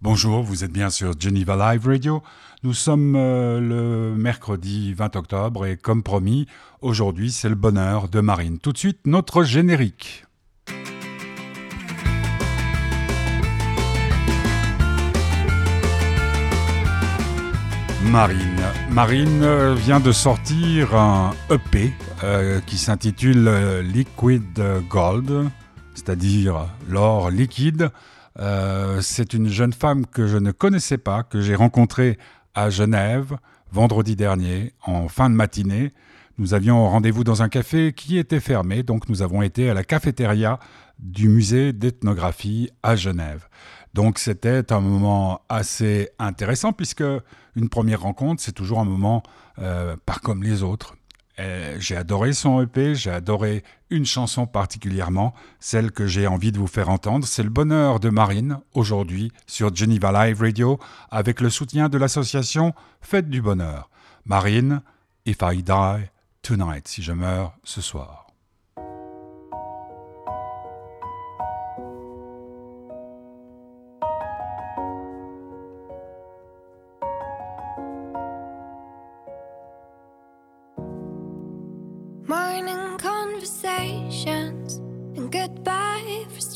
Bonjour, vous êtes bien sur Geneva Live Radio. Nous sommes euh, le mercredi 20 octobre et comme promis, aujourd'hui c'est le bonheur de Marine. Tout de suite, notre générique. Marine. Marine euh, vient de sortir un EP euh, qui s'intitule Liquid Gold, c'est-à-dire l'or liquide. Euh, c'est une jeune femme que je ne connaissais pas, que j'ai rencontrée à Genève vendredi dernier, en fin de matinée. Nous avions rendez-vous dans un café qui était fermé, donc nous avons été à la cafétéria du musée d'ethnographie à Genève. Donc c'était un moment assez intéressant puisque une première rencontre, c'est toujours un moment euh, pas comme les autres. Euh, j'ai adoré son EP, j'ai adoré une chanson particulièrement, celle que j'ai envie de vous faire entendre. C'est le bonheur de Marine, aujourd'hui, sur Geneva Live Radio, avec le soutien de l'association Fête du Bonheur. Marine, If I Die Tonight, si je meurs ce soir.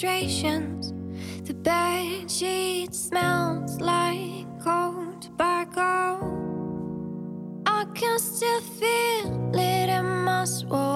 Frustrations. The bed sheet smells like cold tobacco. I can still feel it in my swollen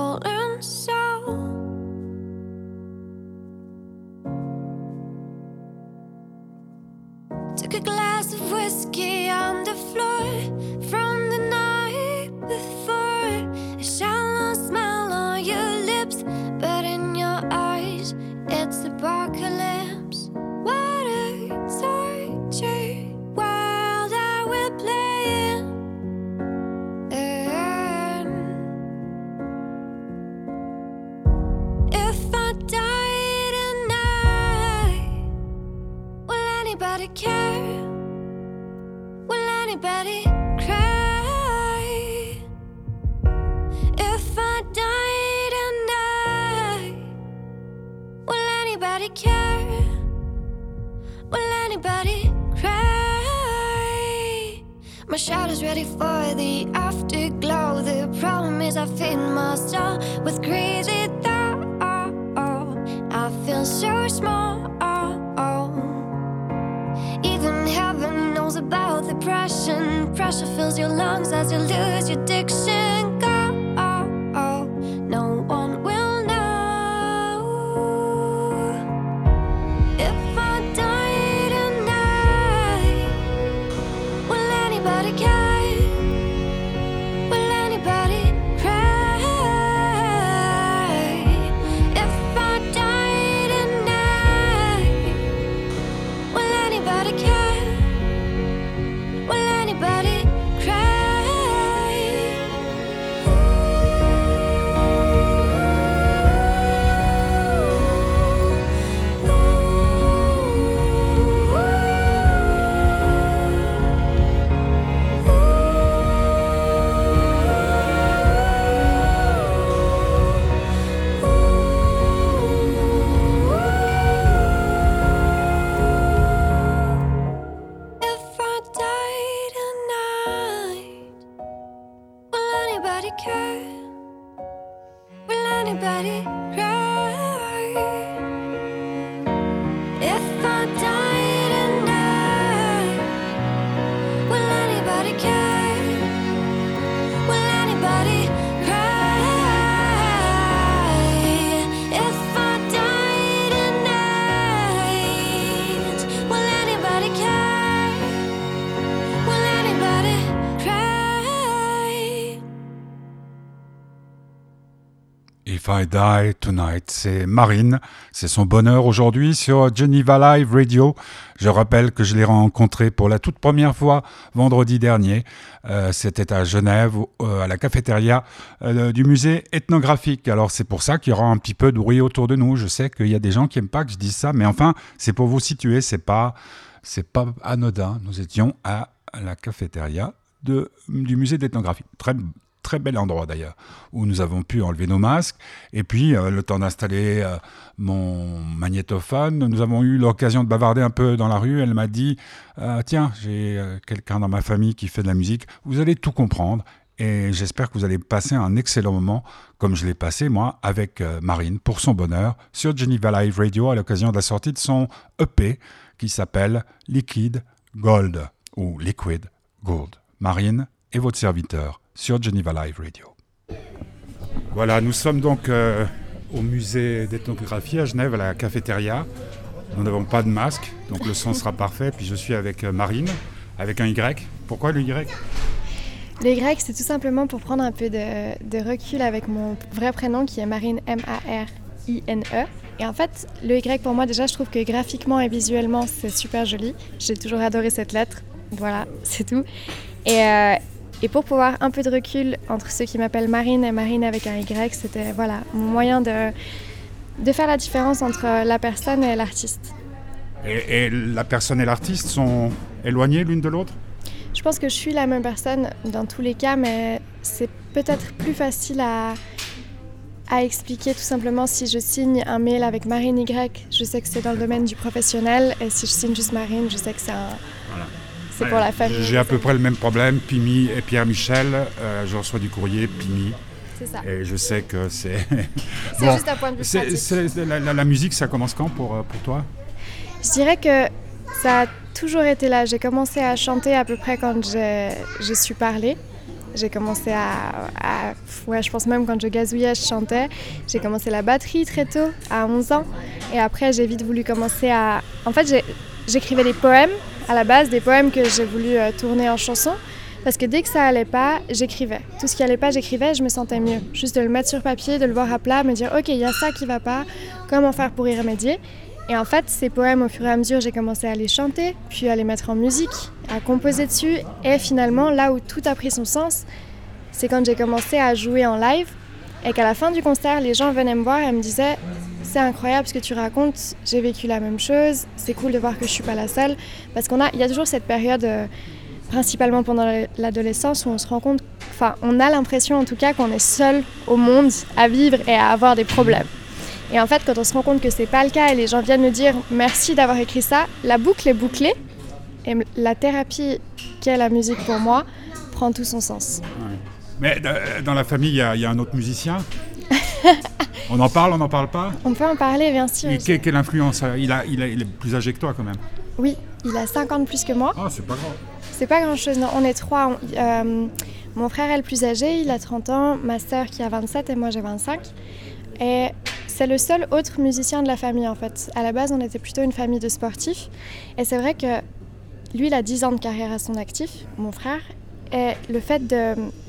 the afterglow. The problem is I feed my soul with crazy thoughts. I feel so small. Even heaven knows about depression. Pressure fills your lungs as you lose your diction. anybody right If I Die Tonight, c'est Marine, c'est son bonheur aujourd'hui sur Geneva Live Radio. Je rappelle que je l'ai rencontrée pour la toute première fois vendredi dernier. Euh, C'était à Genève, euh, à la cafétéria euh, du musée ethnographique. Alors c'est pour ça qu'il y aura un petit peu de bruit autour de nous. Je sais qu'il y a des gens qui aiment pas que je dise ça, mais enfin c'est pour vous situer. C'est pas pas anodin. Nous étions à la cafétéria du musée d'ethnographie. Très très bel endroit d'ailleurs, où nous avons pu enlever nos masques. Et puis, euh, le temps d'installer euh, mon magnétophone, nous avons eu l'occasion de bavarder un peu dans la rue. Elle m'a dit, euh, tiens, j'ai quelqu'un dans ma famille qui fait de la musique, vous allez tout comprendre. Et j'espère que vous allez passer un excellent moment, comme je l'ai passé moi, avec Marine, pour son bonheur, sur Geneva Live Radio à l'occasion de la sortie de son EP qui s'appelle Liquid Gold ou Liquid Gold. Marine et votre serviteur sur Geneva Live Radio. Voilà, nous sommes donc euh, au musée d'ethnographie à Genève, à la cafétéria. Nous n'avons pas de masque, donc le son sera parfait. Puis je suis avec euh, Marine, avec un Y. Pourquoi le Y? Le Y, c'est tout simplement pour prendre un peu de, de, recul avec mon vrai prénom qui est Marine M-A-R-I-N-E. Et en fait, le Y pour moi, déjà, je trouve que graphiquement et visuellement, c'est super joli. J'ai toujours adoré cette lettre. Voilà, c'est tout. Et, euh, et pour pouvoir un peu de recul entre ceux qui m'appellent Marine et Marine avec un Y, c'était voilà, mon moyen de, de faire la différence entre la personne et l'artiste. Et, et, la personne et l'artiste sont éloignées l'une de l'autre? Je pense que je suis la même personne dans tous les cas, mais c'est peut-être plus facile à, à expliquer tout simplement si je signe un mail avec Marine Y, je sais que c'est dans le domaine du professionnel, et si je signe juste Marine, je sais que c'est un... C'est pour la famille. J'ai à peu près le même problème. Pimi et Pierre-Michel, euh, je reçois du courrier Pimi. C'est ça. Et je sais que c'est. c'est juste un point de vue. la, la, musique, ça commence quand pour, euh, pour toi? Je dirais que ça a toujours été là. J'ai commencé à chanter à peu près quand j'ai su parler. J'ai commencé à, à, Ouais, je pense même quand je gazouillais, je chantais. J'ai commencé la batterie très tôt, à 11 ans. Et après, j'ai vite voulu commencer à. En fait, j'écrivais des poèmes à la base des poèmes que j'ai voulu euh, tourner en chanson. Parce que dès que ça allait pas, j'écrivais. Tout ce qui allait pas, j'écrivais, je me sentais mieux. Juste de le mettre sur papier, de le voir à plat, me dire ok, il y a ça qui va pas, comment faire pour y remédier? Et en fait, ces poèmes, au fur et à mesure, j'ai commencé à les chanter, puis à les mettre en musique, à composer dessus. Et finalement, là où tout a pris son sens, c'est quand j'ai commencé à jouer en live et qu'à la fin du concert, les gens venaient me voir et me disaient c'est incroyable ce que tu racontes, j'ai vécu la même chose, c'est cool de voir que je suis pas la seule. Parce qu'on a, il y a toujours cette période, euh, principalement pendant l'adolescence, où on se rend compte, enfin, on a l'impression en tout cas qu'on est seul au monde à vivre et à avoir des problèmes. Et en fait, quand on se rend compte que c'est pas le cas et les gens viennent me dire merci d'avoir écrit ça, la boucle est bouclée et la thérapie qu'est la musique pour moi prend tout son sens. Mais euh, dans la famille, il y, a un autre musicien On en parle, on n'en parle pas? On peut en parler, bien sûr. Et quelle, influence euh, il, a, il, a, il, est plus âgé que toi quand même? Oui, il a 50 ans plus que moi. Ah, c'est pas grave. C'est pas grand chose, non. On est trois. euh, mon frère est le plus âgé, il a 30 ans, ma sœur qui a 27 et moi j'ai 25. Et c'est le seul autre musicien de la famille en fait. À la base, on était plutôt une famille de sportifs. Et c'est vrai que lui, il a 10 ans de carrière à son actif, mon frère. Et le fait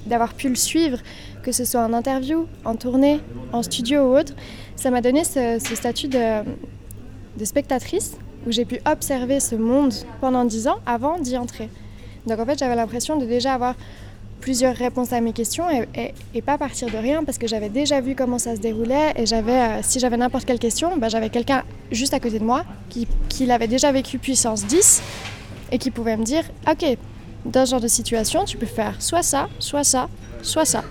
d'avoir pu le suivre, que ce soit en interview, en tournée, en studio ou autre, ça m'a donné ce, statut de, spectatrice où j'ai pu observer ce monde pendant 10 ans avant d'y entrer. Donc en fait, j'avais l'impression de déjà avoir plusieurs réponses à mes questions et pas partir de rien parce que j'avais déjà vu comment ça se déroulait et j'avais, euh, si j'avais n'importe quelle question, bah, j'avais quelqu'un juste à côté de moi qui, qui l'avait déjà vécu puissance 10 et qui pouvait me dire, ok, dans ce genre de situation, tu peux faire soit ça, soit ça, soit ça.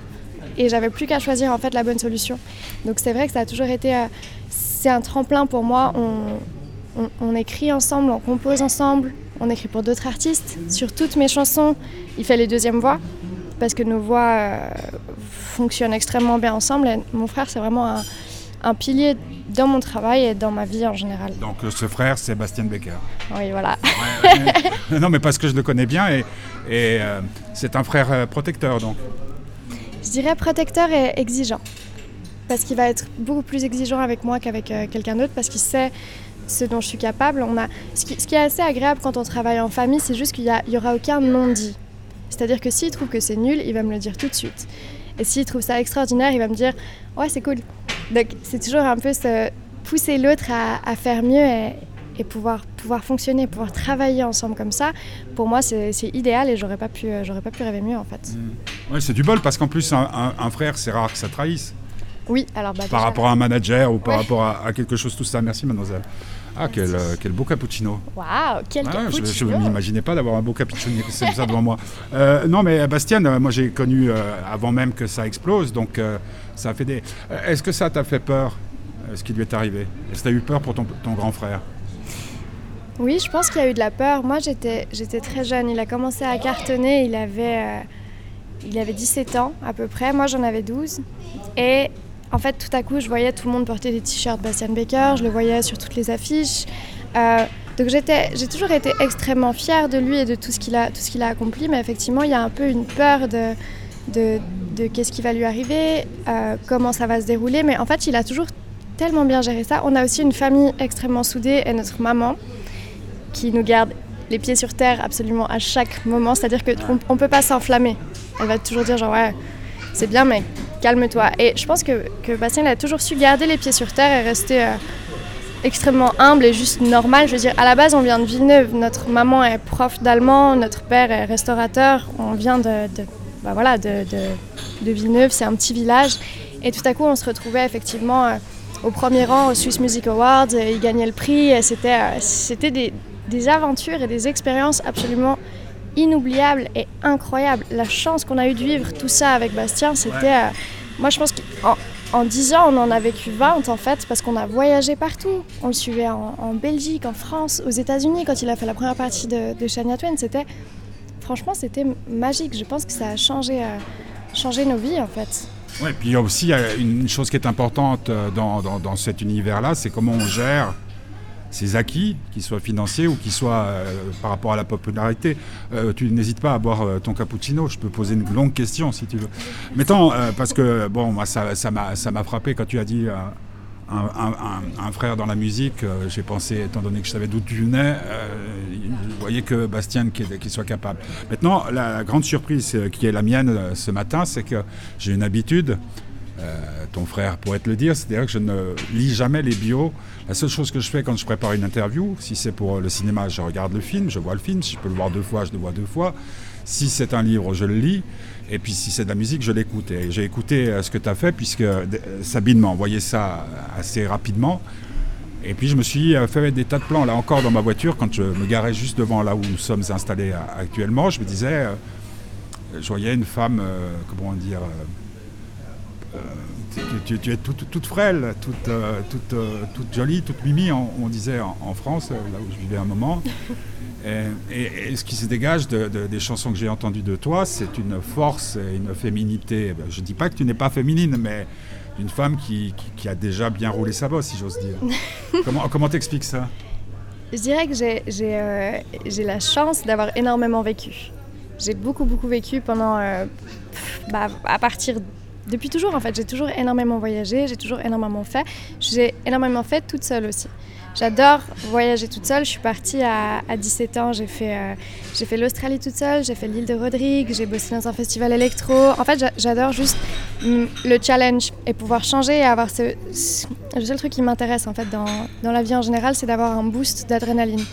Et j'avais plus qu'à choisir en fait la bonne solution. Donc c'est vrai que ça a toujours été, euh, c'est un tremplin pour moi. On, écrit ensemble, on compose ensemble, on écrit pour d'autres artistes. Sur toutes mes chansons, il fait les deuxièmes voix parce que nos voix euh, fonctionnent extrêmement bien ensemble. Et mon frère, c'est vraiment un pilier dans mon travail et dans ma vie en général. Donc ce frère, c'est Bastien Becker. Oui, voilà. Ouais, non, mais parce que je le connais bien et, et euh, c'est un frère euh, protecteur, donc. Je dirais protecteur et exigeant. Parce qu'il va être beaucoup plus exigeant avec moi qu'avec euh, quelqu'un d'autre, parce qu'il sait ce dont je suis capable. On a... ce, qui, ce qui est assez agréable quand on travaille en famille, c'est juste qu'il n'y aura aucun non-dit. C'est-à-dire que s'il trouve que c'est nul, il va me le dire tout de suite. Et s'il trouve ça extraordinaire, il va me dire Ouais, c'est cool. Donc c'est toujours un peu se pousser l'autre à, à, faire mieux et, et, pouvoir, pouvoir fonctionner, pouvoir travailler ensemble comme ça. Pour moi, c'est idéal et j'aurais pas, pas pu rêver mieux en fait. Mmh. Ouais, c'est du bol parce qu'en plus, un, un, un frère, c'est rare que ça trahisse. Oui, alors bah, Par déjà, rapport à un manager ou par Ouais. rapport à, à quelque chose, tout ça. Merci, mademoiselle. Ah, quel, euh, quel beau cappuccino. Waouh, quel Ah, je cappuccino ne m'imaginais pas d'avoir un beau cappuccino comme ça devant moi. Euh, non, mais Bastien, euh, moi j'ai connu euh, avant même que ça explose, donc ça a fait des. Est-ce que ça t'a fait peur, ce qui lui est arrivé? Est-ce que tu as eu peur pour ton, ton grand frère? Oui, je pense qu'il y a eu de la peur. Moi, j'étais, j'étais très jeune. Il a commencé à cartonner. Il avait, il avait 17 ans à peu près. Moi, j'en avais 12. Et en fait, tout à coup, je voyais tout le monde porter des t-shirts Bastian Baker. Je le voyais sur toutes les affiches. Euh, donc j'ai toujours été extrêmement fière de lui et de tout ce qu'il a, a accompli. Mais effectivement, il y a un peu une peur de, de, de qu'est-ce qui va lui arriver, euh, comment ça va se dérouler. Mais en fait, il a toujours tellement bien géré ça. On a aussi une famille extrêmement soudée et notre maman qui nous garde les pieds sur terre absolument à chaque moment. C'est-à-dire qu'on ne peut pas s'enflammer. Elle va toujours dire genre ouais, c'est bien mais calme-toi. Et je pense que, que Bastien a toujours su garder les pieds sur terre et rester euh, extrêmement humble et juste normal. Je veux dire, à la base on vient de Villeneuve. Notre maman est prof d'allemand, notre père est restaurateur. On vient de, bah Villeneuve, c'est un petit village. Et tout à coup on se retrouvait effectivement... euh, au premier rang au Swiss Music Awards, il gagnait le prix. C'était, euh, des aventures et des expériences absolument inoubliables et incroyables. La chance qu'on a eu de vivre tout ça avec Bastien, c'était... euh, moi, je pense qu'en en 10 ans, on en a vécu 20 en fait, parce qu'on a voyagé partout. On le suivait en, en Belgique, en France, aux États-Unis, quand il a fait la première partie de, de Shania Twain. C'était... Franchement, c'était magique. Je pense que ça a changé, euh, changé nos vies en fait. Ouais, puis il y a aussi euh, une chose qui est importante dans, dans- dans cet univers-là, c'est comment on gère ses acquis, qu'ils soient financiers ou qu'ils soient euh, par rapport à la popularité. Euh, tu n'hésites pas à boire euh, ton cappuccino, je peux poser une longue question si tu veux. Mettons, parce que bon, moi ça ça m'a frappé quand tu as dit un, un- frère dans la musique, j'ai pensé, étant donné que je savais d'où tu venais, euh, je que Bastien qui, qui soit capable. Maintenant, la grande surprise qui est la mienne ce matin, c'est que j'ai une habitude, euh, ton frère pourrait te le dire, c'est-à-dire que je ne lis jamais les bios. La seule chose que je fais quand je prépare une interview, si c'est pour le cinéma, je regarde le film, je vois le film, si je peux le voir deux fois, je le vois deux fois. Si c'est un livre, je le lis. Et puis si c'est de la musique, je l'écoute. Et j'ai écouté euh, ce que tu as fait, puisque euh, Sabine m'a envoyé ça assez rapidement. Et puis je me suis euh, fait des tas de plans, là encore dans ma voiture, quand je me garais juste devant là où nous sommes installés euh, actuellement, je me disais, euh, je voyais une femme, euh, comment dire, euh, euh, tu, tu- es toute, toute frêle, toute, euh, toute, euh, toute jolie, toute mimi, on, on disait en, en France, euh, là où je vivais un moment. Et, et- et ce qui se dégage de- de- des chansons que j'ai entendues de toi, c'est une force et une féminité. Ben, Je ne dis pas que tu n'es pas féminine, mais une femme qui, qui- qui a déjà bien roulé sa bosse, si j'ose dire. comment comment t'expliques ça? Je dirais que j'ai, j'ai, euh, j'ai la chance d'avoir énormément vécu. J'ai beaucoup, beaucoup vécu pendant. euh, bah, à partir. Depuis toujours, en fait. J'ai toujours énormément voyagé, j'ai toujours énormément fait. J'ai énormément fait toute seule aussi. J'adore voyager toute seule. Je suis partie à, à 17 ans. J'ai fait, euh, fait l'Australie toute seule, j'ai fait l'île de Rodrigue, j'ai bossé dans un festival électro. En fait, j'a- j'adore juste mm, le challenge et pouvoir changer et avoir ce. ce- Le seul truc qui m'intéresse en fait dans, dans la vie en général, c'est d'avoir un boost d'adrénaline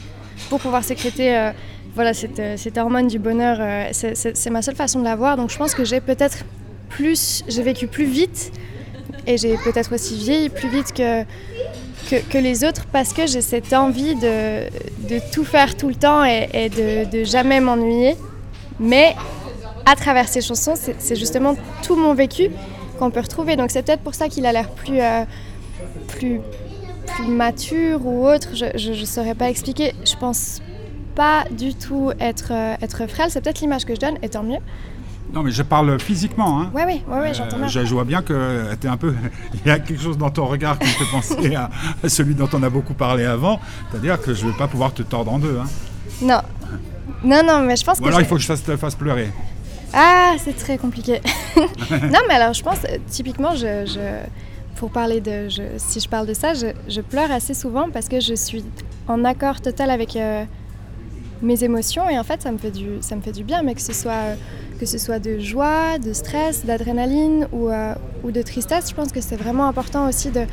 pour pouvoir sécréter euh, voilà, cette, euh, cette hormone du bonheur. euh, c'est ma seule façon de l'avoir. Donc je pense que j'ai peut-être plus. J'ai vécu plus vite et j'ai peut-être aussi vieilli plus vite que, que, les autres parce que j'ai cette envie de, de tout faire tout le temps et, de, de jamais m'ennuyer. Mais à travers ces chansons, c'est justement tout mon vécu qu'on peut retrouver. Donc c'est peut-être pour ça qu'il a l'air plus, euh, plus mature ou autre. Je ne saurais pas expliquer. Je pense pas du tout être, euh, être frêle. C'est peut-être l'image que je donne, et tant mieux. Non, mais je parle physiquement. Hein. Ouais, ouais, ouais, ouais, j'entends bien. Euh, je, vois bien que tu un peu. Il y a quelque chose dans ton regard qui me fait penser à, à celui dont on a beaucoup parlé avant. C'est-à-dire que je ne vais pas pouvoir te tordre en deux. Hein. Non. Non, non, mais je pense Ou que. alors il faut que je fasse, te fasse pleurer. Ah, c'est très compliqué. non, mais alors je pense, euh, typiquement, je, je- pour parler de. je- si je parle de ça, je, je pleure assez souvent parce que je suis en accord total avec euh, mes émotions et en fait, ça me fait du, ça me fait du bien, mais que ce soit, euh, que ce soit de joie, de stress, d'adrénaline ou, euh, ou de tristesse, je pense que c'est vraiment important aussi de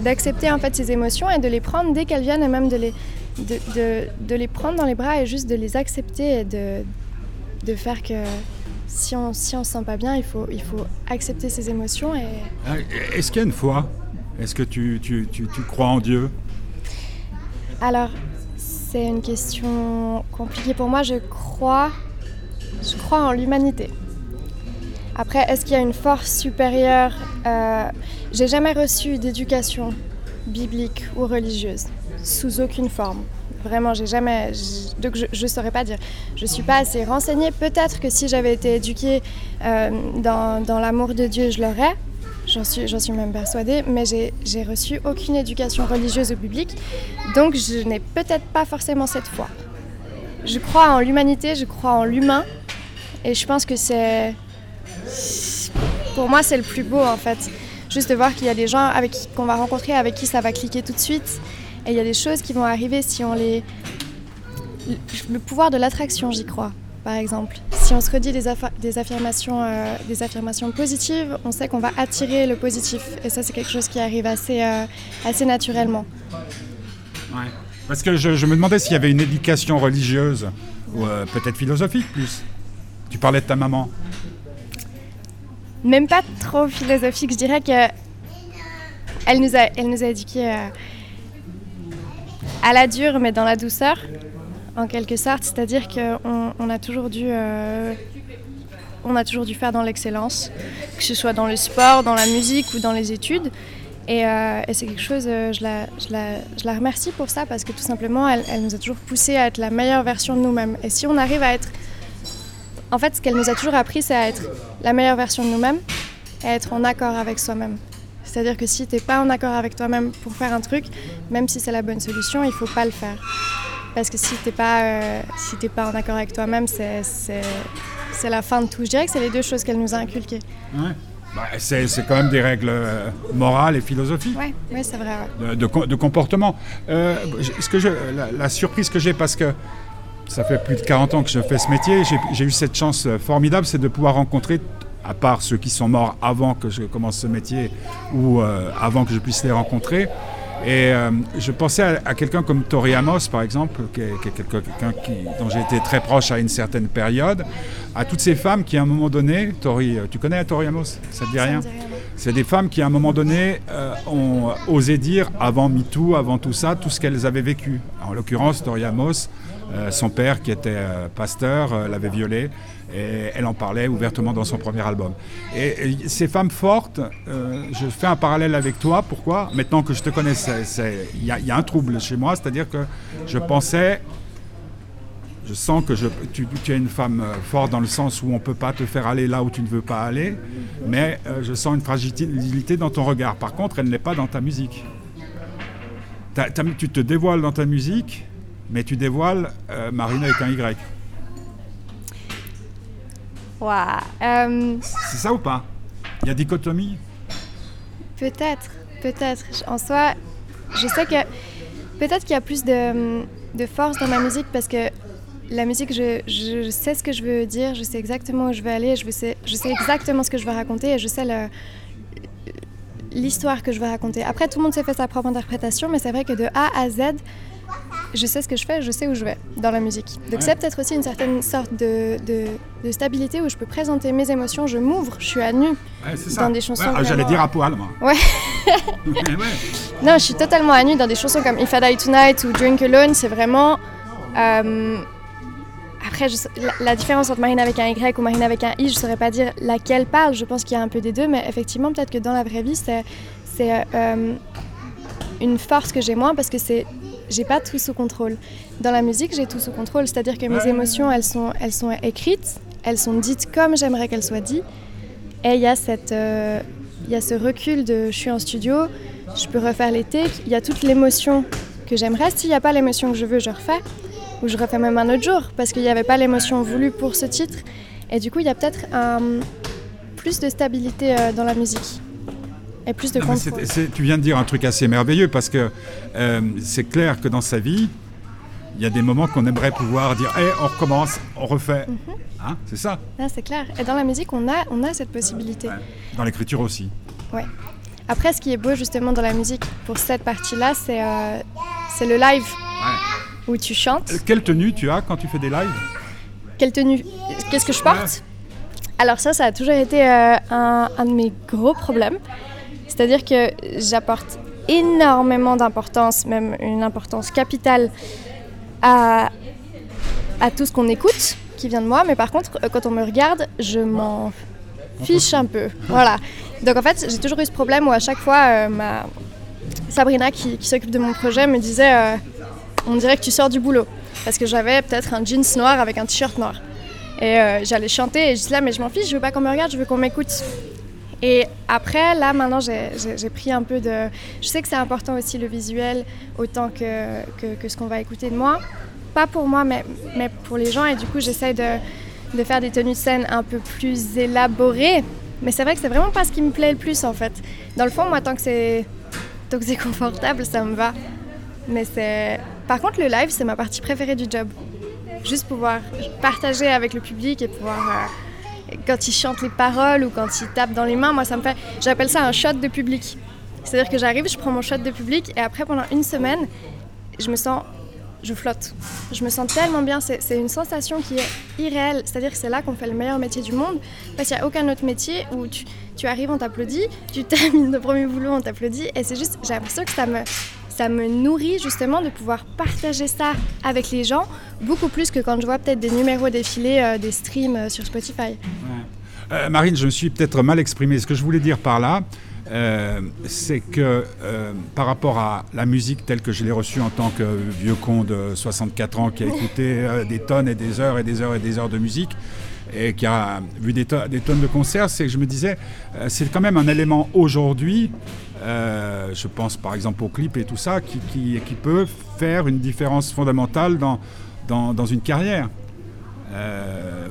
d'accepter en fait ces émotions et de les prendre dès qu'elles viennent et même de les, de, de- de les prendre dans les bras et juste de les accepter et de, de faire que Si on si on se sent pas bien, il faut, il faut accepter ses émotions et Euh, Est-ce qu'il y a une foi? Est-ce que tu, tu- tu- tu crois en Dieu? Alors, c'est une question compliquée pour moi. Je crois, je crois en l'humanité. Après, est-ce qu'il y a une force supérieure Euh, J'ai jamais reçu d'éducation biblique ou religieuse, sous aucune forme. Vraiment, j'ai jamais. Donc, je ne saurais pas dire. Je suis pas assez renseignée. Peut-être que si j'avais été éduquée euh, dans, l'amour de Dieu, je l'aurais. J'en suis, suis même persuadée, mais j'ai reçu aucune éducation religieuse ou biblique, donc je n'ai peut-être pas forcément cette foi. Je crois en l'humanité, je crois en l'humain, et je pense que c'est... Pour moi, c'est le plus beau, en fait. Juste de voir qu'il y a des gens avec qu'on va rencontrer, avec qui ça va cliquer tout de suite, et il y a des choses qui vont arriver si on les... Le, pouvoir de l'attraction, j'y crois, par exemple. Si on se redit des, affa- des affirmations, euh, des affirmations positives, on sait qu'on va attirer le positif. Et ça, c'est quelque chose qui arrive assez, euh, assez naturellement. Parce que je, je me demandais s'il y avait une éducation religieuse, ou euh, peut-être philosophique plus. Tu parlais de ta maman. Même pas trop philosophique, je dirais que elle nous a, elle nous a éduqués euh, à la dure, mais dans la douceur, en quelque sorte. C'est-à-dire qu'on on a toujours dû, euh, on a toujours dû faire dans l'excellence, que ce soit dans le sport, dans la musique ou dans les études. Et, euh, c'est quelque chose, je, la, je, la, je la remercie pour ça parce que tout simplement, elle, elle nous a toujours poussé à être la meilleure version de nous-mêmes. Et si on arrive à être en fait, ce qu'elle nous a toujours appris, c'est à être la meilleure version de nous-mêmes et à être en accord avec soi-même. C'est-à-dire que si tu n'es pas en accord avec toi-même pour faire un truc, même si c'est la bonne solution, il faut pas le faire. Parce que si tu n'es pas, euh, si pas en accord avec toi-même, c'est, la fin de tout. Je dirais que c'est les deux choses qu'elle nous a inculquées. Bah, c'est quand même des règles euh, morales et philosophiques. Ouais, ouais c'est vrai. ouais. de, de co- de comportement. Euh, ce que je, la, la surprise que j'ai, parce que ça fait plus de 40 ans que je fais ce métier, j'ai- eu cette chance euh, formidable, c'est de pouvoir rencontrer, à part ceux qui sont morts avant que je commence ce métier ou euh, avant que je puisse les rencontrer. Et euh, je pensais à, à quelqu'un comme Tori Amos, par exemple, qui est, qui est quelqu'un dont j'ai été très proche à une certaine période, à toutes ces femmes qui, à un moment donné, Tori, tu connais Tori Amos Ça te dit rien? c'est des femmes qui, à un moment donné, euh, ont osé dire, avant MeToo, avant tout ça, tout ce qu'elles avaient vécu. En l'occurrence, Tori Amos, son père, qui était euh, pasteur, euh, l'avait violée, et elle en parlait ouvertement dans son premier album. Et, ces femmes fortes, euh, je fais un parallèle avec toi. Pourquoi? Maintenant que je te connais, il y, a- un trouble chez moi, c'est-à-dire que je pensais je sens que tu, es une femme euh, forte dans le sens où on ne peut pas te faire aller là où tu ne veux pas aller, mais euh, je sens une fragilité dans ton regard. Par contre, elle n'est pas dans ta musique. Tu te dévoiles dans ta musique, mais tu dévoiles euh, Marine avec un Y. Euh, C'est ça ou pas? Il y a dichotomie? Peut-être, peut-être. En soi, je sais que peut-être qu'il y a plus de, de force dans ma musique parce que la musique, je, je sais ce que je veux dire, je sais exactement où je veux aller, je sais, je sais exactement ce que je veux raconter et je sais le- l'histoire que je veux raconter. Après, tout le monde s'est fait sa propre interprétation, mais c'est vrai que de A à Z, je sais ce que je fais, je sais où je vais dans la musique. Donc Ouais. c'est peut-être aussi une certaine sorte de, de- de stabilité où je peux présenter mes émotions, je m'ouvre, je suis à nu. Ouais, Dans des chansons ah, J'allais dire à poil, moi. Ouais. Non, je suis totalement à nu dans des chansons comme If I Die Tonight ou Drink Alone. C'est vraiment. euh, Après, je la, la différence entre Marine avec un Y ou Marine avec un I, je saurais pas dire laquelle parle. Je pense qu'il y a un peu des deux, mais effectivement, peut-être que dans la vraie vie, c'est c'est, euh, une force que j'ai moins parce que c'est j'ai pas tout sous contrôle. Dans la musique, j'ai tout sous contrôle, c'est-à-dire que mes émotions, elles sont, elles sont écrites, elles sont dites comme j'aimerais qu'elles soient dites. Et il y a cette, euh, y a ce recul de je suis en studio, je peux refaire les takes, il y a toute l'émotion que j'aimerais. S'il n'y a pas l'émotion que je veux, je refais. Ou je refais même un autre jour parce qu'il n'y avait pas l'émotion voulue pour ce titre. Et du coup, il y a peut-être un- plus de stabilité euh, dans la musique. Et plus de Non, contrôle. tu viens de dire un truc assez merveilleux parce que euh, c'est clair que dans sa vie, il y a des moments qu'on aimerait pouvoir dire hey, on recommence, on refait. Mhm. Hein, c'est ça. C'est clair. Et dans la musique, on a, on a cette possibilité. Ouais. Dans l'écriture aussi. Après, ce qui est beau justement dans la musique, pour cette partie-là, c'est euh, c'est le live où tu chantes. Euh, Quelle tenue tu as quand tu fais des lives? Quelle tenue? Qu'est-ce que je porte? Alors ça, ça a toujours été euh, un, un de mes gros problèmes. C'est-à-dire que j'apporte énormément d'importance, même une importance capitale à, tout ce qu'on écoute qui vient de moi, mais par contre, euh, quand on me regarde, je m'en fiche un peu. Voilà. Donc en fait, j'ai toujours eu ce problème où à chaque fois, euh, ma Sabrina qui, s'occupe de mon projet me disait euh, on dirait que tu sors du boulot. Parce que j'avais peut-être un jeans noir avec un t-shirt noir. Et j'allais chanter et je disais là, mais je m'en fiche, je veux pas qu'on me regarde, je veux qu'on m'écoute. Et après, là, maintenant, j'ai- pris un peu de. Je sais que c'est important aussi le visuel, autant que, que, ce qu'on va écouter de moi. Pas pour moi, mais, mais pour les gens. Et du coup, j'essaie de, de faire des tenues de scène un peu plus élaborées. Mais c'est vrai que c'est vraiment pas ce qui me plaît le plus, en fait. Dans le fond, moi, tant que c'est confortable, ça me va. Mais c'est. Par contre, le live, c'est ma partie préférée du job. Juste pouvoir partager avec le public et pouvoir. euh, quand ils chantent les paroles ou quand ils tapent dans les mains, moi ça me fait. J'appelle ça un shot de public. C'est-à-dire que j'arrive, je prends mon shot de public et après pendant une semaine, je me sens. Je flotte. Je me sens tellement bien. C'est une sensation qui est irréelle. C'est-à-dire que c'est là qu'on fait le meilleur métier du monde. Parce qu'il n'y a aucun autre métier où tu, tu arrives, on t'applaudit, tu termines le premier boulot, on t'applaudit. Et c'est juste, j'ai l'impression que ça me, ça me nourrit justement de pouvoir partager ça avec les gens, beaucoup plus que quand je vois peut-être des numéros défiler, euh, des streams euh, sur Spotify. Euh, Marine, je me suis peut-être mal exprimé. Ce que je voulais dire par là, c'est que par rapport à la musique telle que je l'ai reçue en tant que vieux con de 64 ans qui a écouté des tonnes et des heures et des heures et des heures de musique et qui a vu des, to- des tonnes de concerts, c'est que je me disais, c'est quand même un élément aujourd'hui, euh, je pense par exemple au clip et tout ça, qui, qui- qui peut faire une différence fondamentale dans, dans, dans une carrière. Euh,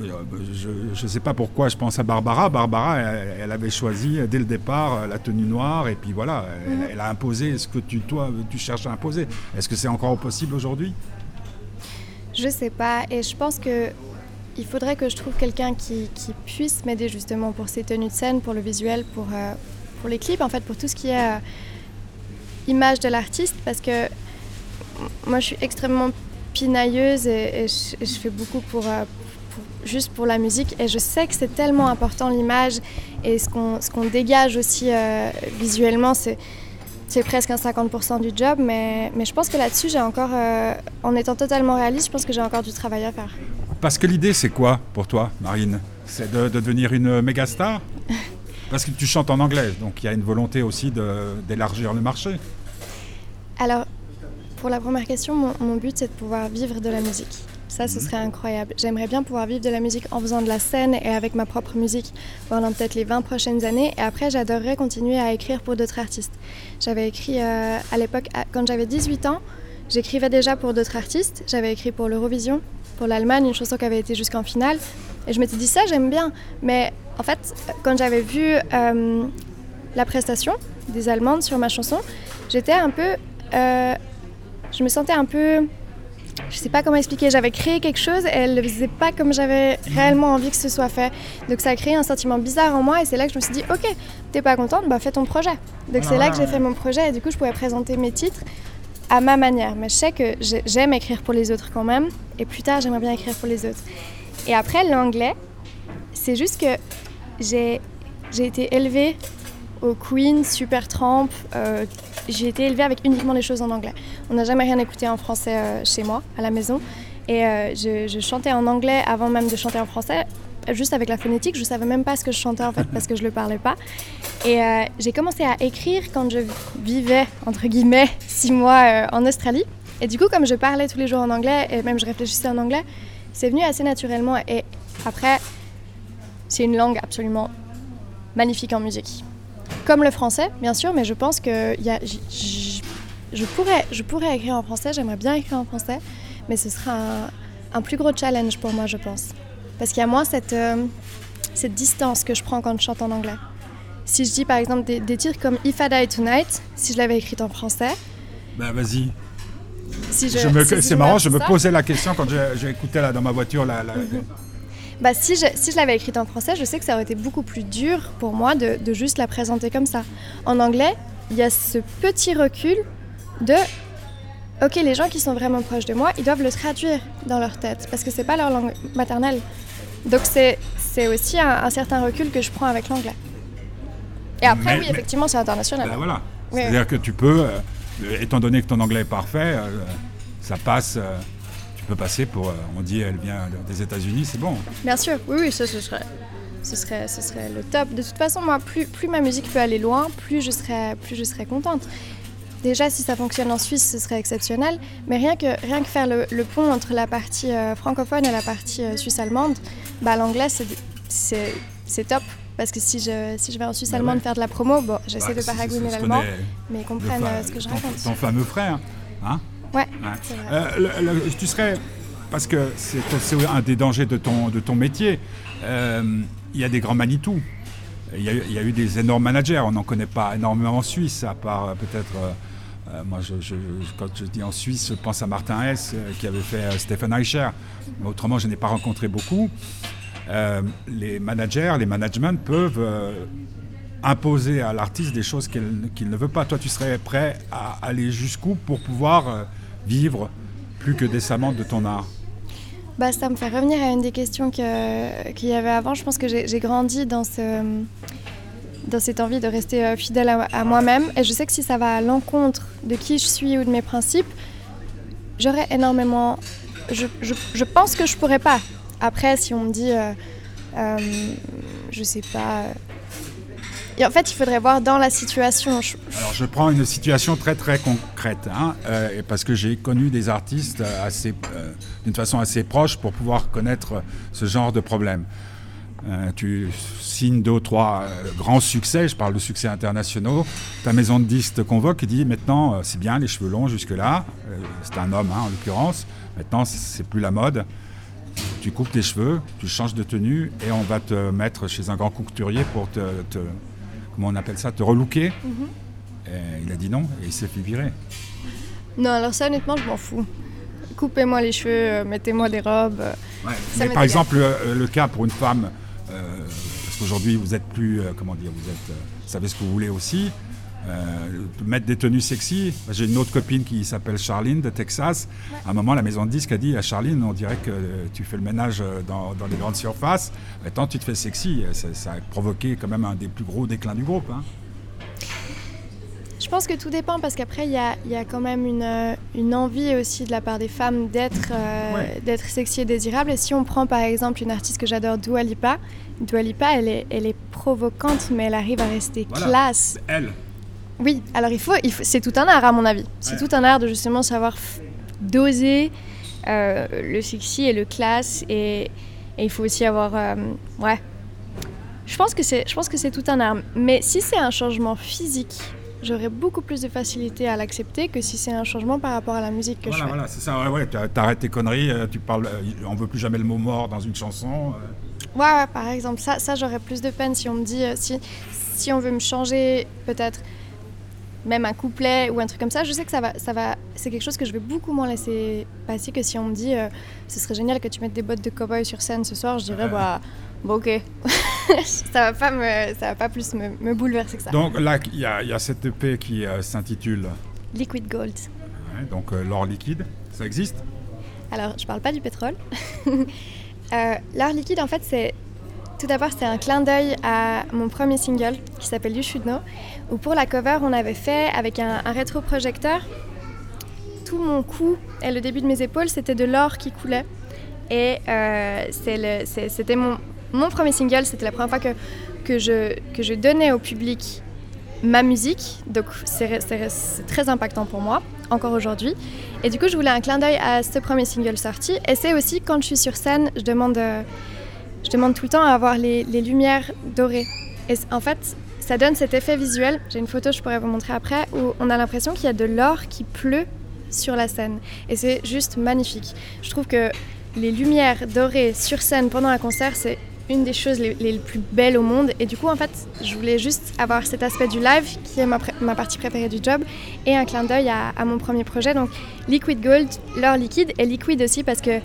je ne sais pas pourquoi je pense à Barbara. Barbara, elle, elle avait choisi dès le départ euh, la tenue noire et puis voilà, elle, elle a imposé ce que tu, toi, tu cherches à imposer. Est-ce que c'est encore possible aujourd'hui? Je sais pas, et je pense que il faudrait que je trouve quelqu'un qui, qui puisse m'aider justement pour ces tenues de scène, pour le visuel, pour, euh, pour les clips, en fait, pour tout ce qui est euh, image de l'artiste, parce que moi je suis extrêmement pinailleuse et, et je, et je fais beaucoup pour, euh, pour- juste pour la musique, et je sais que c'est tellement important l'image et ce qu'on ce qu'on dégage aussi euh, visuellement, c'est c'est presque un 50% du job, mais, mais je pense que là-dessus, j'ai encore, euh, en étant totalement réaliste, je pense que j'ai encore du travail à faire. Parce que l'idée, c'est quoi pour toi, Marine? C'est de, de devenir une méga star Parce que tu chantes en anglais, donc il y a une volonté aussi d'élargir le marché. Alors, pour la première question, mon, mon but, c'est de pouvoir vivre de la musique. Ça, ce Mhm. serait incroyable. J'aimerais bien pouvoir vivre de la musique en faisant de la scène et avec ma propre musique pendant peut-être les 20 prochaines années. Et après, j'adorerais continuer à écrire pour d'autres artistes. J'avais écrit euh, à l'époque, quand j'avais 18 ans, j'écrivais déjà pour d'autres artistes. J'avais écrit pour l'Eurovision, pour l'Allemagne, une chanson qui avait été jusqu'en finale. Et je m'étais dit, ça, j'aime bien. Mais en fait, quand j'avais vu euh, la prestation des Allemandes sur ma chanson, j'étais un peu. euh, je me sentais un peu. Je sais pas comment expliquer. J'avais créé quelque chose et elle ne le faisait pas comme j'avais réellement envie que ce soit fait. Donc ça a créé un sentiment bizarre en moi et c'est là que je me suis dit ok, t'es pas contente, bah fais ton projet. Donc Voilà, c'est là que j'ai fait mon projet et du coup je pouvais présenter mes titres à ma manière. Mais je sais que j'ai- j'aime écrire pour les autres quand même et plus tard j'aimerais bien écrire pour les autres. Et après l'anglais, c'est juste que j'ai été élevée au Queen, Supertramp. Euh, j'ai été élevée avec uniquement des choses en anglais. On n'a jamais rien écouté en français euh, chez moi, à la maison. Et euh, je, chantais en anglais avant même de chanter en français, juste avec la phonétique. Je savais même pas ce que je chantais en fait parce que je le parlais pas. Et euh, j'ai commencé à écrire quand je vivais, entre guillemets, six mois en Australie. Et du coup, comme je parlais tous les jours en anglais et même je réfléchissais en anglais, c'est venu assez naturellement. Et après, c'est une langue absolument magnifique en musique. Comme le français, bien sûr, mais je pense que il y a, j- j- je, pourrais, je pourrais écrire en français, j'aimerais bien écrire en français, mais ce sera un, un plus gros challenge pour moi, je pense. Parce qu'il y a moins cette, euh, cette distance que je prends quand je chante en anglais. Si je dis par exemple des, des titres comme If I Die Tonight, si je l'avais écrite en français, Ben vas-y. si si- C'est je marrant, je me posais la question quand j'ai écouté là, dans ma voiture la, la- Bah, si je, si je l'avais écrite en français, je sais que ça aurait été beaucoup plus dur pour moi de, de juste la présenter comme ça. En anglais, il y a ce petit recul de Ok, les gens qui sont vraiment proches de moi, ils doivent le traduire dans leur tête parce que c'est pas leur langue maternelle. Donc c'est c'est aussi un, un certain recul que je prends avec l'anglais. Et après, Mais- oui, mais- effectivement, c'est international. Ben voilà. Oui, C'est-à-dire que tu peux, euh, étant donné que ton anglais est parfait, euh, ça passe. euh, tu peux passer pour. euh, on dit, elle vient des États-Unis, c'est bon. Bien sûr, oui, oui, ça, ce serait, ce serait, ce serait le top. De toute façon, moi, plus, plus ma musique peut aller loin, plus je serais, plus je serais contente. Déjà, si ça fonctionne en Suisse, ce serait exceptionnel. Mais rien que, rien que faire le, le pont entre la partie euh, francophone et la partie euh, suisse-allemande, bah, l'anglais, c'est, top. Parce que si je, si je vais en Suisse Bah allemande ouais. faire de la promo, bon, j'essaie Ouais, de paragouiner l'allemand, mais ils comprennent euh, ce que je ton, raconte. ton fameux frère. Hein Ouais. Euh, le- le- tu serais. Parce que c'est un des dangers de ton, de ton métier. Euh, Il y a des grands Manitou. Il y, y a eu des énormes managers. On n'en connaît pas énormément en Suisse, à part euh, peut-être. euh, moi, je, je- je- quand je dis en Suisse, je pense à Martin Hess, qui avait fait Stephen Eicher. Mais autrement, je n'ai pas rencontré beaucoup. Les managers, les managements peuvent imposer à l'artiste des choses qu'il ne veut pas. Toi, tu serais prêt à aller jusqu'où pour pouvoir vivre plus que décemment de ton art Bah, ça me fait revenir à une des questions que- qu'il y avait avant. Je pense que j'ai grandi dans, ce, dans cette envie de rester euh, fidèle à, moi-même. Et je sais que si ça va à l'encontre de qui je suis ou de mes principes, j'aurais énormément... Je, je- je pense que je pourrais pas. Après, si on me dit... euh, euh, je sais pas... Et en fait, il faudrait voir dans la situation. Alors, je prends une situation très très concrète, hein, euh, parce que j'ai connu des artistes euh, d'une façon assez proche pour pouvoir connaître ce genre de problème. Euh, tu signes deux ou trois grands succès, je parle de succès internationaux, ta maison de disques te convoque et dit maintenant c'est bien les cheveux longs jusque-là, c'est un homme hein, en l'occurrence, maintenant c'est- plus la mode, tu coupes tes cheveux, tu changes de tenue et on va te mettre chez un grand couturier pour te- comment on appelle ça, te relooker. Et il a dit non et il s'est fait virer. Non, alors ça, honnêtement, je m'en fous. Coupez-moi les cheveux, euh, mettez-moi des robes. euh, Ça Mais par exemple, euh, le cas pour une femme, euh, parce qu'aujourd'hui vous êtes plus, euh, comment dire, vous êtes, euh, vous savez ce que vous voulez aussi, euh, mettre des tenues sexy. J'ai une autre copine qui s'appelle Charline de Texas. À un moment, la maison de disques a dit à Charline, on dirait que euh, tu fais le ménage euh, dans, dans les grandes surfaces. Maintenant, tu te fais sexy. Ça, ça a provoqué quand même un des plus gros déclins du groupe. hein. Je pense que tout dépend parce qu'après, il y a, il y a quand même une, une envie aussi de la part des femmes d'être euh, Ouais. d'être sexy et désirable. Et si on prend par exemple une artiste que j'adore, Dua Lipa, Dua Lipa, elle est, elle est provocante, mais elle arrive à rester Voilà. classe. Elle, Oui, alors il faut, il faut c'est tout un art à mon avis. C'est Ouais. tout un art de justement savoir doser euh, le sexy et le classe. Et, et il faut aussi avoir... euh, ouais. Je pense que c'est je pense que c'est tout un art. Mais si c'est un changement physique, j'aurais beaucoup plus de facilité à l'accepter que si c'est un changement par rapport à la musique que voilà, je fais. voilà, c'est ça. Ouais, ouais, t'arrêtes tes conneries. euh, Tu parles, on veut plus jamais le mot mort dans une chanson. Ouais, ouais, par exemple, ça, ça j'aurais plus de peine si on me dit, si, si on veut me changer peut-être même un couplet ou un truc comme ça, je sais que ça va, ça va, c'est quelque chose que je vais beaucoup moins laisser passer que si on me dit, euh, ce serait génial que tu mettes des bottes de cow-boy sur scène ce soir, je dirais, bah, bon ok, ça va pas me, ça va pas plus me, me bouleverser que ça. Donc là, il y, y a cette EP qui euh, s'intitule Liquid Gold. ouais, donc euh, l'or liquide. Ça existe? Alors, je parle pas du pétrole. L'art liquide, en fait, c'est. Tout d'abord, c'est un clin d'œil à mon premier single qui s'appelle You Should Know, où pour la cover, on avait fait avec un, un rétroprojecteur. Tout mon cou et le début de mes épaules, c'était de l'or qui coulait. Et euh, c'était mon, premier single, c'était la première fois que, je, donnais au public ma musique. Donc, c'est très impactant pour moi, encore aujourd'hui. Et du coup, je voulais un clin d'œil à ce premier single sorti. Et c'est aussi quand je suis sur scène, je demande, euh, tout le temps à avoir les, les lumières dorées. Et en fait, ça donne cet effet visuel. J'ai une photo, je pourrais vous montrer après, où on a l'impression qu'il y a de l'or qui pleut sur la scène. Et c'est juste magnifique. Je trouve que les lumières dorées sur scène pendant un concert, c'est une des choses les, plus belles au monde. Et du coup, en fait, je voulais juste avoir cet aspect du live, qui est ma, partie préférée du job, et un clin d'œil à, mon premier projet. Donc, Liquid Gold, l'or liquide, et liquide aussi parce que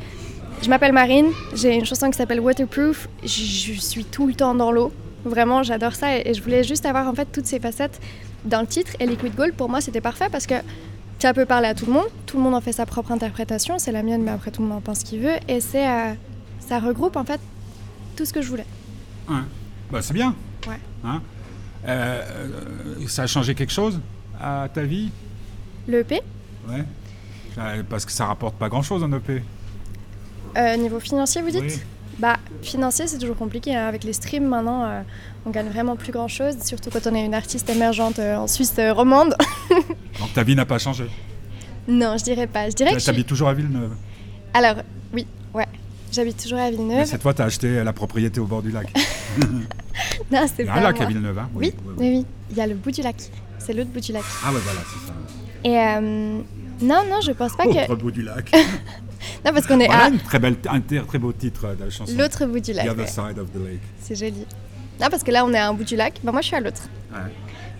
je m'appelle Marine, j'ai une chanson qui s'appelle Waterproof, je suis tout le temps dans l'eau. Vraiment, j'adore ça et, et je voulais juste avoir en fait toutes ces facettes dans le titre. Et Liquid Gold, pour moi, c'était parfait parce que ça peut parler à tout le monde, tout le monde en fait sa propre interprétation, c'est la mienne, mais après tout le monde en pense ce qu'il veut. Et c'est, euh, ça regroupe en fait tout ce que je voulais. Ouais. Bah, c'est bien. Ouais. Hein? Euh, euh, ça a changé quelque chose à ta vie? Le EP, Ouais. Parce que ça rapporte pas grand-chose en EP. euh, niveau financier, vous dites? Oui. Financier, c'est toujours compliqué. hein. Avec les streams, maintenant, euh, on gagne vraiment plus grand-chose, surtout quand on est une artiste émergente euh, en Suisse euh, romande. Donc ta vie n'a pas changé? non, je dirais pas. Je dirais que je habites toujours à Villeneuve? Alors, oui, ouais. J'habite toujours à Mais Villeneuve. cette fois, tu as acheté la propriété au bord du lac. Non, c'est Il y a pas un lac moi. à Villeneuve, hein? Oui, oui, oui. oui, oui. Il y a le bout du lac. C'est l'autre bout du lac. Ah ouais, voilà, c'est ça. Et non, non, je pense pas que. L'autre bout du lac. Non, parce qu'on est Voilà à une très belle, un très, beau titre de la chanson. l'autre bout du The lac. Other ouais. Side of the Lake. C'est joli. Non, parce que là, on est à un bout du lac. Bah, moi, je suis à l'autre. Ouais.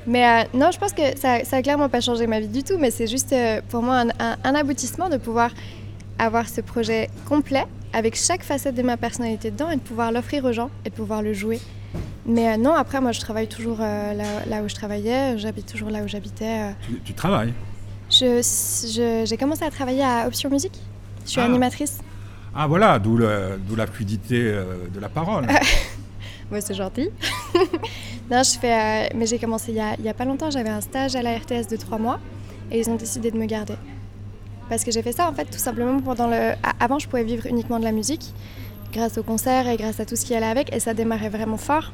Mais euh, non, je pense que ça, ça a clairement pas changé ma vie du tout. Mais c'est juste euh, pour moi un, un- un aboutissement de pouvoir avoir ce projet complet avec chaque facette de ma personnalité dedans et de pouvoir l'offrir aux gens et de pouvoir le jouer. Mais euh, non, après, moi, je travaille toujours euh, là, là où je travaillais. J'habite toujours là où j'habitais. euh. Tu, tu travailles? Je- je- J'ai commencé à travailler à Option Musique. Je suis Ah. animatrice. Ah voilà, d'où la fluidité euh, de la parole. Ouais, c'est gentil. non, je fais. euh, mais j'ai commencé il y, a, il y a pas longtemps. J'avais un stage à la RTS de trois mois et ils ont décidé de me garder. Parce que j'ai fait ça en fait tout simplement pendant le. Avant, je pouvais vivre uniquement de la musique grâce aux concerts et grâce à tout ce qui allait avec et ça démarrait vraiment fort.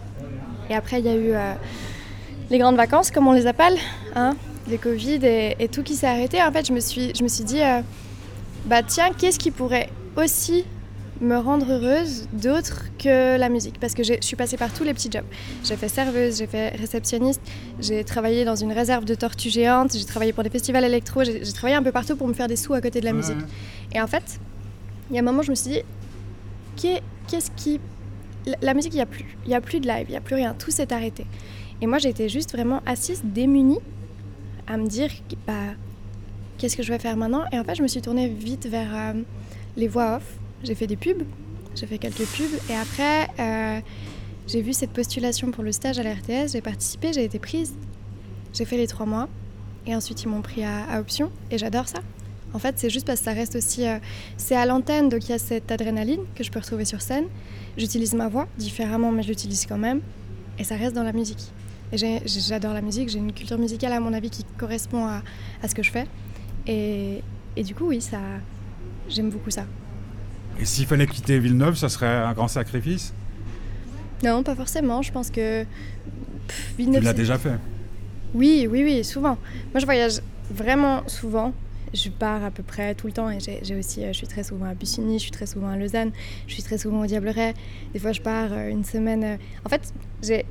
Et après, il y a eu euh, les grandes vacances, comme on les appelle, hein, les Covid et, et tout qui s'est arrêté. En fait, je me suis, je me suis dit, euh, bah tiens, qu'est-ce qui pourrait aussi me rendre heureuse d'autre que la musique? Parce que je suis passée par tous les petits jobs. J'ai fait serveuse, j'ai fait réceptionniste, j'ai travaillé dans une réserve de tortues géantes, j'ai travaillé pour des festivals électro, j'ai travaillé un peu partout pour me faire des sous à côté de la Ouais. musique. Et en fait, il y a un moment, je me suis dit, qu'est- qu'est-ce qui. La, la musique, il n'y a plus. Il n'y a plus de live, il n'y a plus rien. Tout s'est arrêté. Et moi, j'étais juste vraiment assise, démunie, à me dire, bah, qu'est-ce que je vais faire maintenant Et en fait, je me suis tournée vite vers euh, les voix off. J'ai fait des pubs, j'ai fait quelques pubs. Et après, euh, j'ai vu cette postulation pour le stage à la j'ai participé, j'ai été prise. J'ai fait les trois mois. Et ensuite, ils m'ont pris à, option. Et j'adore ça. En fait, c'est juste parce que ça reste aussi. euh, c'est à l'antenne, donc il y a cette adrénaline que je peux retrouver sur scène. J'utilise ma voix différemment, mais je l'utilise quand même. Et ça reste dans la musique. Et j'adore la musique, j'ai une culture musicale à mon avis qui correspond à, à ce que je fais. Et, et du coup, oui, ça, j'aime beaucoup ça. Et s'il fallait quitter Villeneuve, ça serait un grand sacrifice? Non, pas forcément. Je pense que pff, Tu Villeneuve, l'as déjà fait? Oui, oui, oui, souvent. Moi, je voyage vraiment souvent. Je pars à peu près tout le temps et j'ai aussi, euh, je suis très souvent à Bussigny, je suis très souvent à Lausanne, je suis très souvent au Diableret. Des fois, je pars euh, une semaine. euh, En fait, j'ai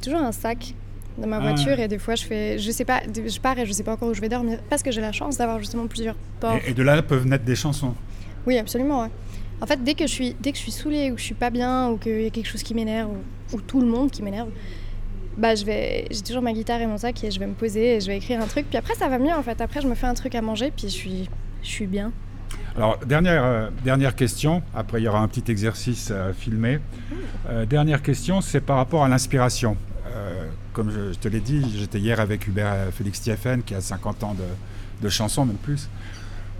toujours un sac dans ma Ah. voiture et des fois, je fais, je sais pas, je pars et je sais pas encore où je vais dormir parce que j'ai la chance d'avoir justement plusieurs ports. Et, et de là peuvent naître des chansons. Oui, absolument. ouais. En fait, dès que je suis, dès que je suis saoulée ou que je suis pas bien ou qu'il y a quelque chose qui m'énerve ou, ou tout le monde qui m'énerve, bah je vais, j'ai toujours ma guitare et mon sac et je vais me poser et je vais écrire un truc. Puis après, ça va mieux en fait. Après, je me fais un truc à manger puis je suis, je suis bien. Alors, dernière, euh, dernière question, après il y aura un petit exercice euh, filmé. Euh, dernière question, c'est par rapport à l'inspiration. Euh, comme je, te l'ai dit, j'étais hier avec Hubert euh, Félix Thieffen, qui a 50 ans de, chansons, même plus.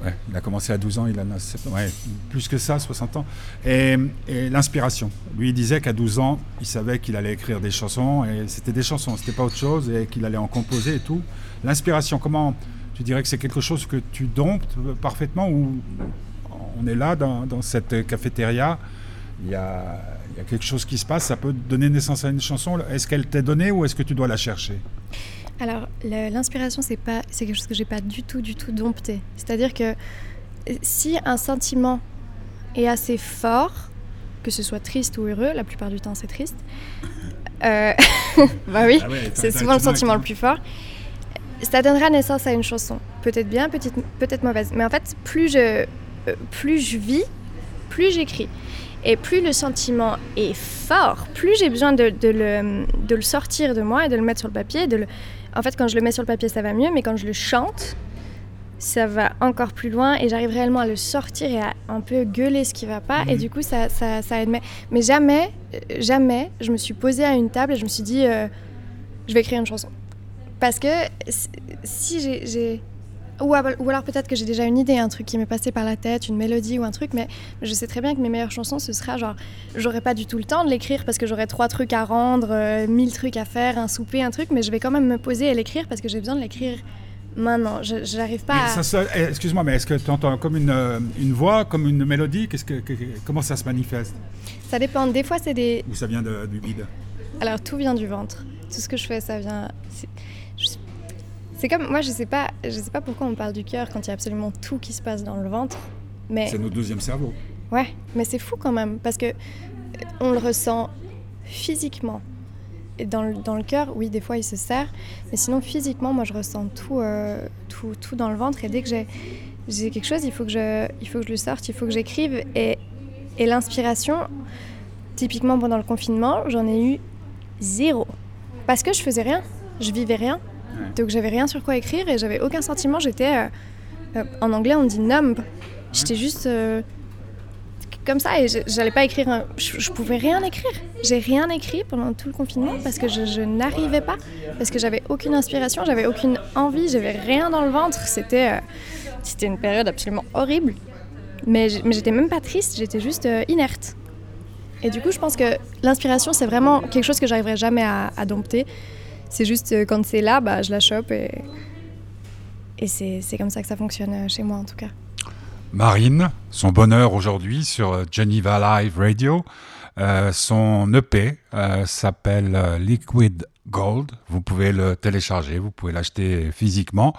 Ouais, il a commencé à 12 ans, il en a plus que ça, 60 ans. Et, l'inspiration. Lui, il disait qu'à 12 ans, il savait qu'il allait écrire des chansons, et c'était des chansons, c'était pas autre chose, et qu'il allait en composer et tout. L'inspiration, comment tu dirais que c'est quelque chose que tu domptes parfaitement ou on est là dans cette cafétéria, il y, a, il y a quelque chose qui se passe, ça peut donner naissance à une chanson. Est-ce qu'elle t'est donnée ou est-ce que tu dois la chercher? Alors, l'inspiration, c'est pas, c'est quelque chose que j'ai pas du tout, du tout dompté. C'est-à-dire que euh, si un sentiment est assez fort, que ce soit triste ou heureux, la plupart du temps c'est triste. euh, bah oui. Ah ouais, C'est souvent le sentiment le plus fort. Ça donnera naissance à une chanson. Peut-être bien, peut-être peut-être mauvaise. Mais en fait, plus je, euh, plus je vis, plus j'écris. Et plus le sentiment est fort, plus j'ai besoin de, de le, de le sortir de moi et de le mettre sur le papier. De le... En fait, quand je le mets sur le papier, ça va mieux, mais quand je le chante, ça va encore plus loin et j'arrive réellement à le sortir et à un peu gueuler ce qui va pas. Et Mhm. du coup, ça, ça, ça aide. Mais, mais jamais, jamais, je me suis posée à une table et je me suis dit, euh, je vais écrire une chanson. Parce que si- j'ai... Ou, al- ou alors peut-être que j'ai déjà une idée, un truc qui m'est passé par la tête, une mélodie ou un truc, mais je sais très bien que mes meilleures chansons, ce sera genre, j'aurai pas du tout le temps de l'écrire parce que j'aurai trois trucs à rendre, euh, mille trucs à faire, un souper, un truc, mais je vais quand même me poser et l'écrire parce que j'ai besoin de l'écrire maintenant. Je J'arrive pas à... eh, Excuse-moi, mais est-ce que tu entends comme une, euh, une voix, comme une mélodie? Qu'est-ce que, que- Comment ça se manifeste? Ça dépend. Des fois, c'est des. Ou ça vient de- du vide? Alors, tout vient du ventre. Tout ce que je fais, ça vient. C'est comme. Moi, je sais pas, je sais pas pourquoi on parle du cœur quand il y a absolument tout qui se passe dans le ventre. Mais. C'est notre deuxième cerveau. Ouais, mais c'est fou quand même, parce que euh, on le ressent physiquement. Et dans le, dans le cœur, oui, des fois il se serre, mais sinon physiquement, moi je ressens tout, euh, tout, tout dans le ventre. Et dès que j'ai, j'ai quelque chose, il faut que je, il faut que je le sorte, il faut que j'écrive. Et, et l'inspiration, typiquement pendant le confinement, j'en ai eu zéro. Parce que je faisais rien, je vivais rien. Ouais. Donc j'avais rien sur quoi écrire et j'avais aucun sentiment. J'étais, euh, euh, en anglais on dit numb. J'étais juste euh, comme ça et j'allais pas écrire. un- Je, je pouvais rien écrire. J'ai rien écrit pendant tout le confinement parce que je, je n'arrivais pas, parce que j'avais aucune inspiration, j'avais aucune envie, j'avais rien dans le ventre. C'était, euh, c'était une période absolument horrible. Mais, j'étais même pas triste, j'étais juste euh, inerte. Et du coup, je pense que l'inspiration, c'est vraiment quelque chose que j'arriverai jamais à, à dompter. C'est juste euh, quand c'est là, bah, je la chope et, et c'est comme ça que ça fonctionne euh, chez moi en tout cas. Marine, son bonheur aujourd'hui sur euh, Geneva Live Radio. Son EP s'appelle Liquid Gold. Vous pouvez le télécharger, vous pouvez l'acheter physiquement.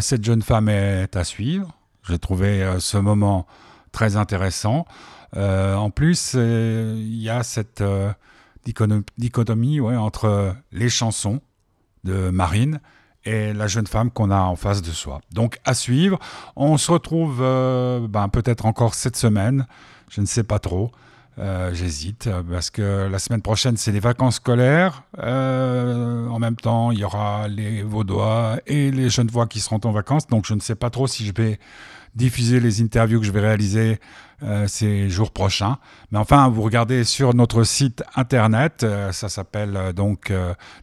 Cette jeune femme est à suivre. J'ai trouvé ce moment très intéressant. En plus, il y a cette dichotomie entre les chansons de Marine et la jeune femme qu'on a en face de soi. Donc à suivre. On se retrouve euh, ben, peut-être encore cette semaine. Je ne sais pas trop. Euh, J'hésite euh, parce que la semaine prochaine, c'est les vacances scolaires. En même temps, il y aura les Vaudois et les Genevois qui seront en vacances. Donc, je ne sais pas trop si je vais diffuser les interviews que je vais réaliser euh, ces jours prochains. Mais enfin, vous regardez sur notre site internet, euh, ça s'appelle euh, donc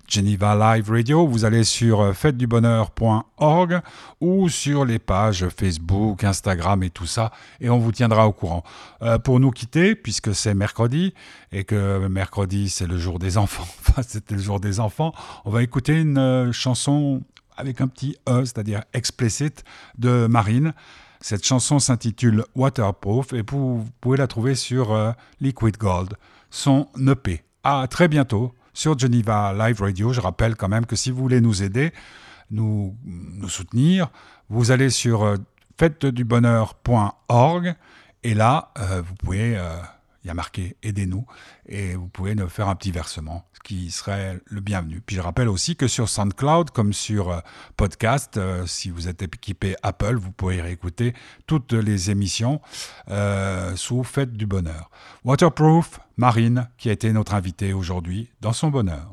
Geneva Live Radio. Vous allez sur fêtedubonheur.org ou sur les pages Facebook, Instagram et tout ça, et on vous tiendra au courant. Pour nous quitter, puisque c'est mercredi et que mercredi c'est le jour des enfants, enfin c'était le jour des enfants, on va écouter une chanson avec un petit E, c'est-à-dire explicit, de Marine. Cette chanson s'intitule Waterproof et vous pouvez la trouver sur euh, Liquid Gold, son EP. À très bientôt sur Geneva Live Radio. Je rappelle quand même que si vous voulez nous aider, nous, soutenir, vous allez sur euh, et là, euh, vous pouvez, euh, il y a marqué Aidez-nous et vous pouvez nous faire un petit versement, ce qui serait le bienvenu. Puis je rappelle aussi que sur SoundCloud, comme sur euh, podcast, euh, si vous êtes équipé Apple, vous pouvez réécouter toutes les émissions euh, sous Fête du Bonheur. Waterproof, Marine, qui a été notre invitée aujourd'hui dans son bonheur.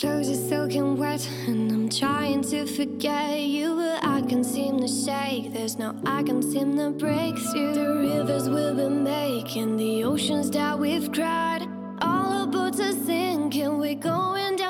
Clothes are soaking wet, and I'm trying to forget you, but I can seem to shake. There's no I can seem to break through the rivers we've been making, the oceans that we've cried. All our boats are sinking, we're going down